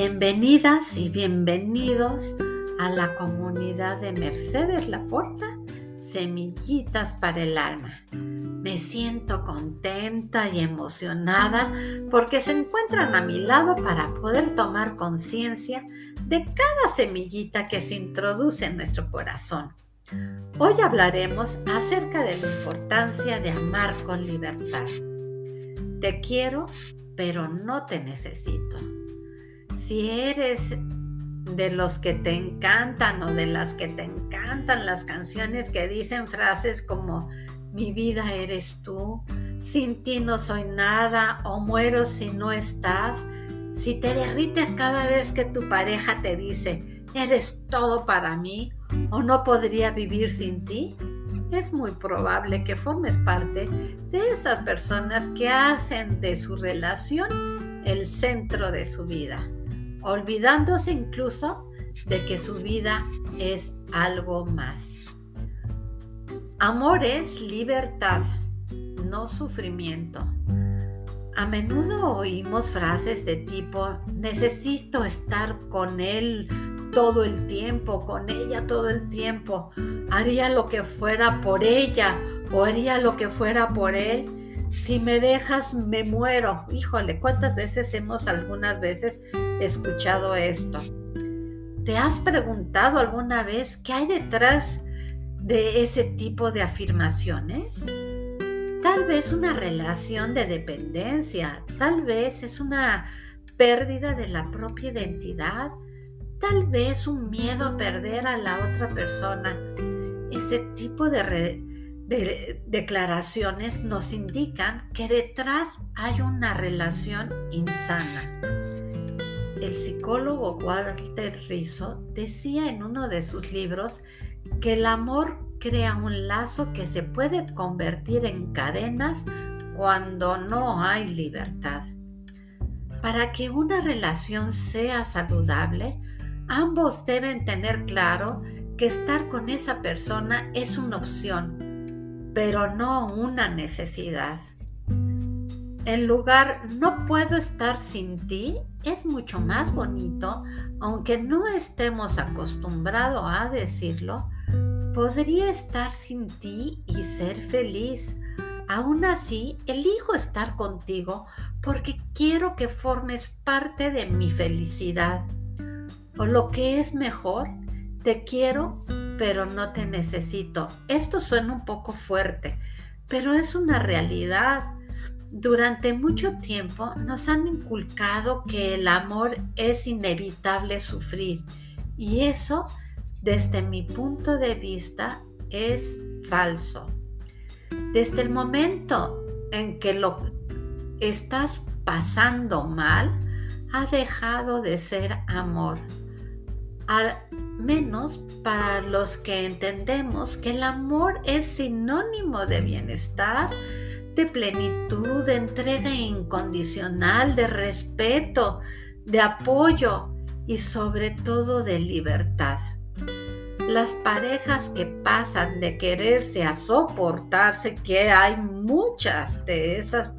Bienvenidas y bienvenidos a la comunidad de Mercedes Laporta, Semillitas para el Alma. Me siento contenta y emocionada porque se encuentran a mi lado para poder tomar conciencia de cada semillita que se introduce en nuestro corazón. Hoy hablaremos acerca de la importancia de amar con libertad. Te quiero, pero no te necesito si eres de los que te encantan o de las que te encantan las canciones que dicen frases como mi vida eres tú, sin ti no soy nada o muero si no estás, si te derrites cada vez que tu pareja te dice eres todo para mí o no podría vivir sin ti, es muy probable que formes parte de esas personas que hacen de su relación el centro de su vida olvidándose incluso de que su vida es algo más. Amor es libertad, no sufrimiento. A menudo oímos frases de tipo, necesito estar con él todo el tiempo, con ella todo el tiempo, haría lo que fuera por ella o haría lo que fuera por él si me dejas, me muero. Híjole, ¿cuántas veces hemos algunas veces escuchado esto? ¿Te has preguntado alguna vez qué hay detrás de ese tipo de afirmaciones? Tal vez una relación de dependencia, tal vez es una pérdida de la propia identidad, tal vez un miedo a perder a la otra persona. Ese tipo de, de declaraciones nos indican que detrás hay una relación insana. El psicólogo Walter Rizzo decía en uno de sus libros que el amor crea un lazo que se puede convertir en cadenas cuando no hay libertad. Para que una relación sea saludable, ambos deben tener claro que estar con esa persona es una opción pero no una necesidad. En lugar no puedo estar sin ti es mucho más bonito, aunque no estemos acostumbrados a decirlo, podría estar sin ti y ser feliz. Aún así, elijo estar contigo porque quiero que formes parte de mi felicidad. O lo que es mejor, te quiero pero no te necesito. Esto suena un poco fuerte, pero es una realidad. Durante mucho tiempo nos han inculcado que el amor es inevitable sufrir y eso, desde mi punto de vista, es falso. Desde el momento en que lo estás pasando mal, ha dejado de ser amor al menos para los que entendemos que el amor es sinónimo de bienestar, de plenitud, de entrega incondicional, de respeto, de apoyo y sobre todo de libertad. Las parejas que pasan de quererse a soportarse, que hay muchas de esas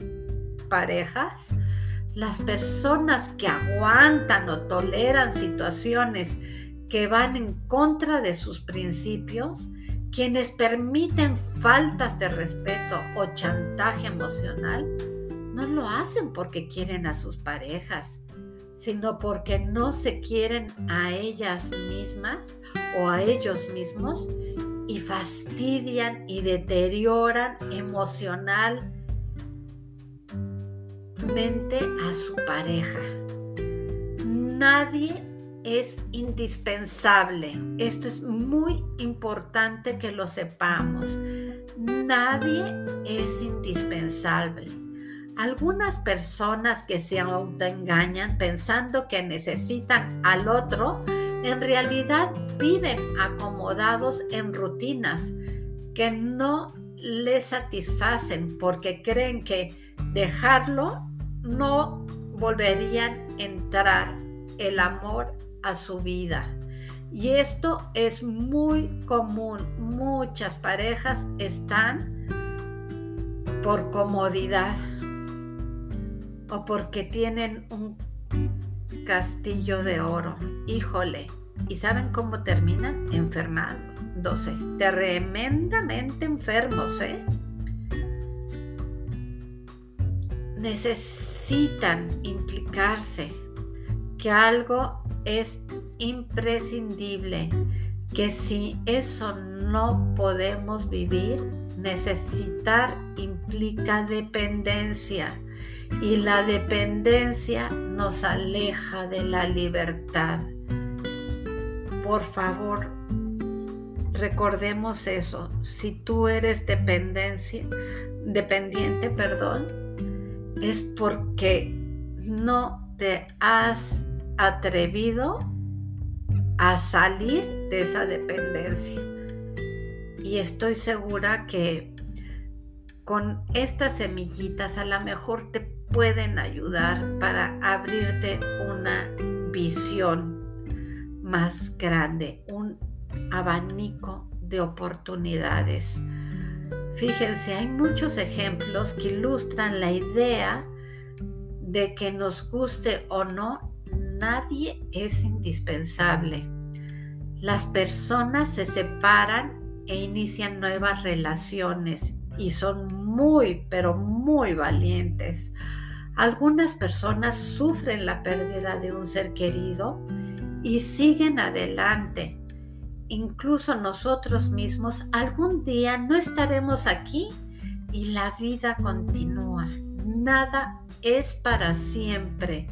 parejas, las personas que aguantan o toleran situaciones que van en contra de sus principios, quienes permiten faltas de respeto o chantaje emocional, no lo hacen porque quieren a sus parejas, sino porque no se quieren a ellas mismas o a ellos mismos y fastidian y deterioran emocional a su pareja. Nadie es indispensable. Esto es muy importante que lo sepamos. Nadie es indispensable. Algunas personas que se autoengañan pensando que necesitan al otro, en realidad viven acomodados en rutinas que no les satisfacen porque creen que dejarlo no volverían a entrar el amor a su vida. Y esto es muy común. Muchas parejas están por comodidad o porque tienen un castillo de oro. Híjole. ¿Y saben cómo terminan? Enfermándose. Tremendamente enfermos, ¿eh? Necesitan implicarse que algo es imprescindible, que si eso no podemos vivir, necesitar implica dependencia y la dependencia nos aleja de la libertad. Por favor, recordemos eso. Si tú eres dependencia, dependiente, perdón, es porque no te has atrevido a salir de esa dependencia. Y estoy segura que con estas semillitas a lo mejor te pueden ayudar para abrirte una visión más grande, un abanico de oportunidades. Fíjense, hay muchos ejemplos que ilustran la idea de que nos guste o no, nadie es indispensable. Las personas se separan e inician nuevas relaciones y son muy, pero muy valientes. Algunas personas sufren la pérdida de un ser querido y siguen adelante. Incluso nosotros mismos algún día no estaremos aquí y la vida continúa. Nada es para siempre.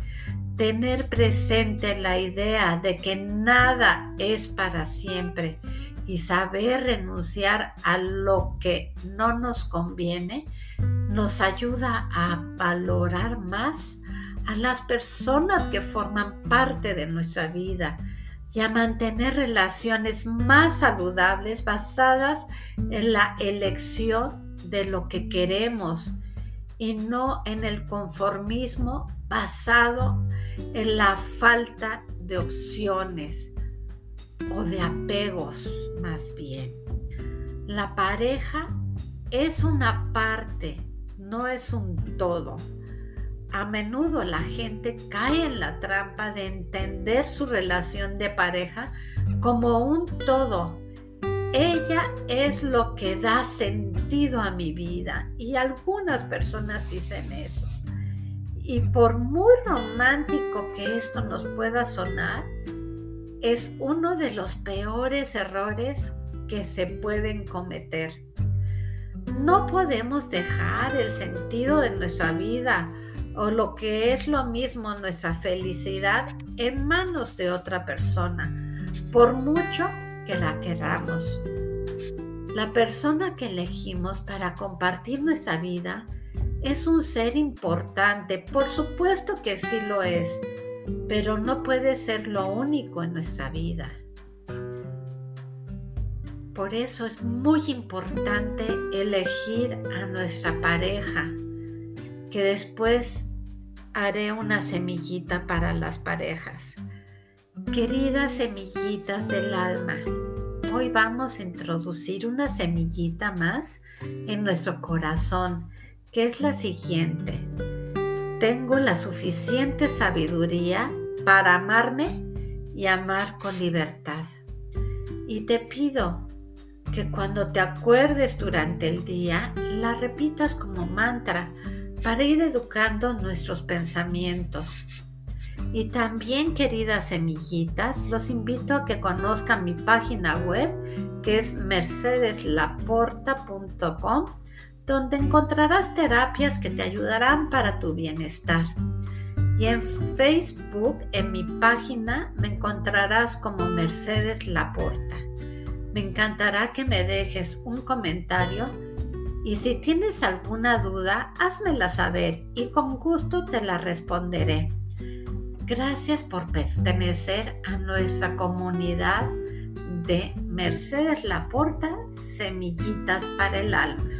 Tener presente la idea de que nada es para siempre y saber renunciar a lo que no nos conviene nos ayuda a valorar más a las personas que forman parte de nuestra vida y a mantener relaciones más saludables basadas en la elección de lo que queremos y no en el conformismo basado en la falta de opciones o de apegos más bien. La pareja es una parte, no es un todo. A menudo la gente cae en la trampa de entender su relación de pareja como un todo. Ella es lo que da sentido a mi vida y algunas personas dicen eso. Y por muy romántico que esto nos pueda sonar, es uno de los peores errores que se pueden cometer. No podemos dejar el sentido de nuestra vida o lo que es lo mismo nuestra felicidad en manos de otra persona, por mucho que la queramos. La persona que elegimos para compartir nuestra vida es un ser importante, por supuesto que sí lo es, pero no puede ser lo único en nuestra vida. Por eso es muy importante elegir a nuestra pareja, que después haré una semillita para las parejas. Queridas semillitas del alma, hoy vamos a introducir una semillita más en nuestro corazón, que es la siguiente tengo la suficiente sabiduría para amarme y amar con libertad. Y te pido que cuando te acuerdes durante el día, la repitas como mantra para ir educando nuestros pensamientos. Y también, queridas semillitas, los invito a que conozcan mi página web que es mercedeslaporta.com donde encontrarás terapias que te ayudarán para tu bienestar. Y en Facebook, en mi página, me encontrarás como Mercedes Laporta. Me encantará que me dejes un comentario y si tienes alguna duda, házmela saber y con gusto te la responderé. Gracias por pertenecer a nuestra comunidad de Mercedes Laporta, Semillitas para el Alma.